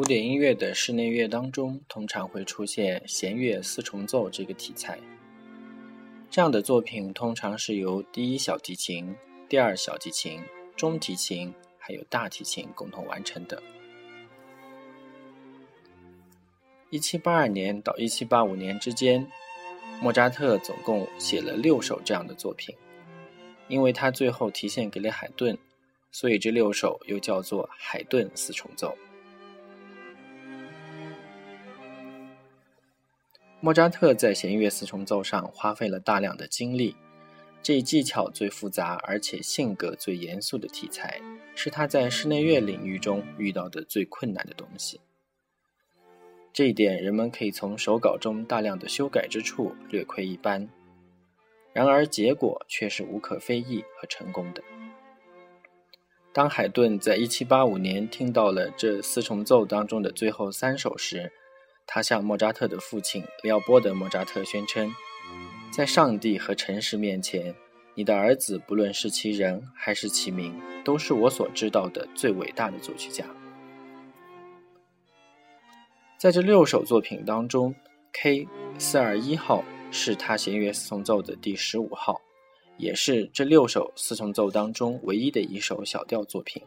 古典音乐的室内乐当中，通常会出现弦乐四重奏这个题材。这样的作品通常是由第一小提琴、第二小提琴、中提琴还有大提琴共同完成的。一七八二年到一七八五年之间，莫扎特总共写了六首这样的作品。因为他最后提献给了海顿，所以这六首又叫做海顿四重奏。莫扎特在弦乐四重奏上花费了大量的精力，这一技巧最复杂而且性格最严肃的题材，是他在室内乐领域中遇到的最困难的东西。这一点人们可以从手稿中大量的修改之处略窥一斑。然而，结果却是无可非议和成功的。当海顿在1785年听到了这四重奏当中的最后三首时，他向莫扎特的父亲利奥波德·莫扎特宣称：“在上帝和诚实面前，你的儿子不论是其人还是其名，都是我所知道的最伟大的作曲家。”在这六首作品当中，K 四二一号。是他弦乐四重奏的第十五号，也是这六首四重奏当中唯一的一首小调作品。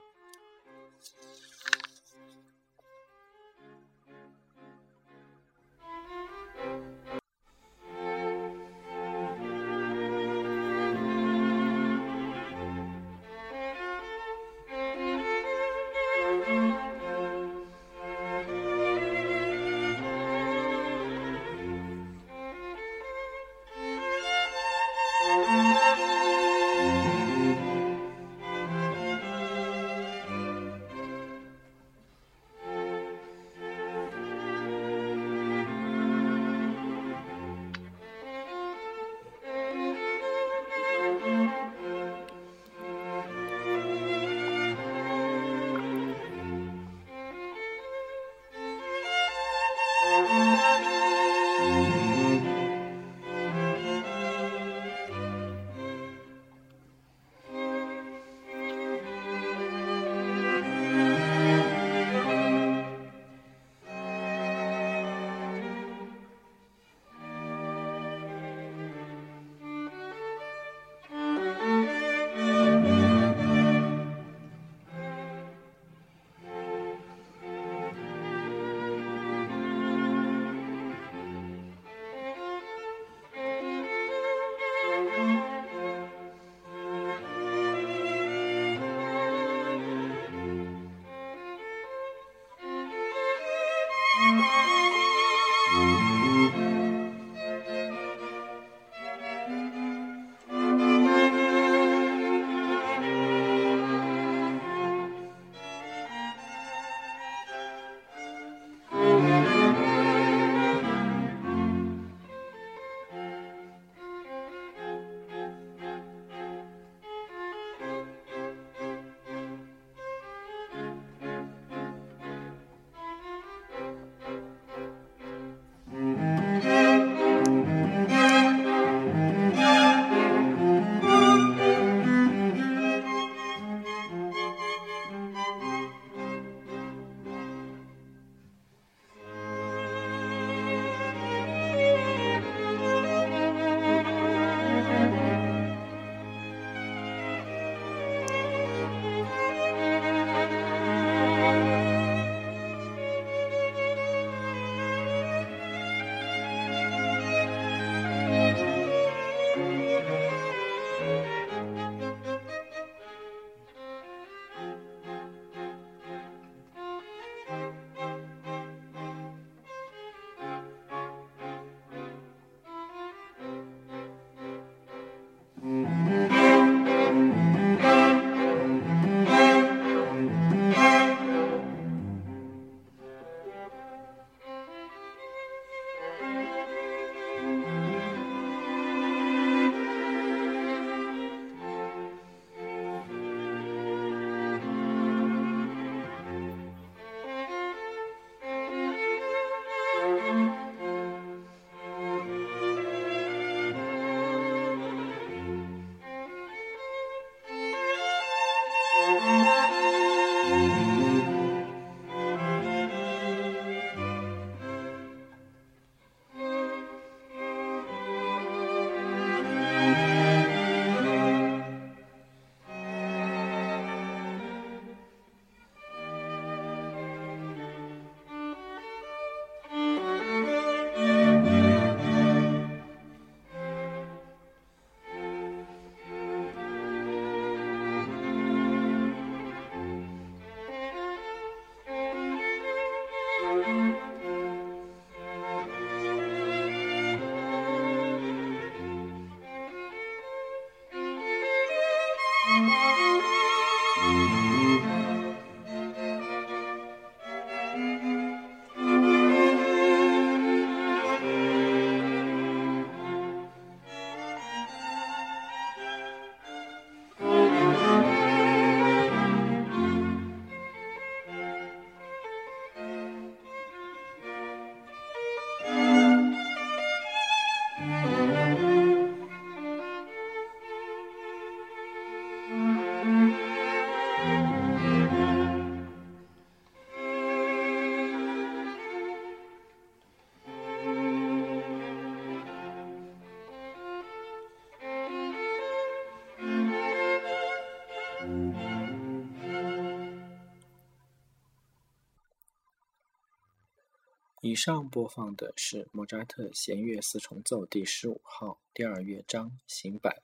以上播放的是莫扎特弦乐四重奏第十五号第二乐章行版，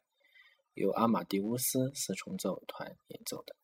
由阿马迪乌斯四重奏团演奏的。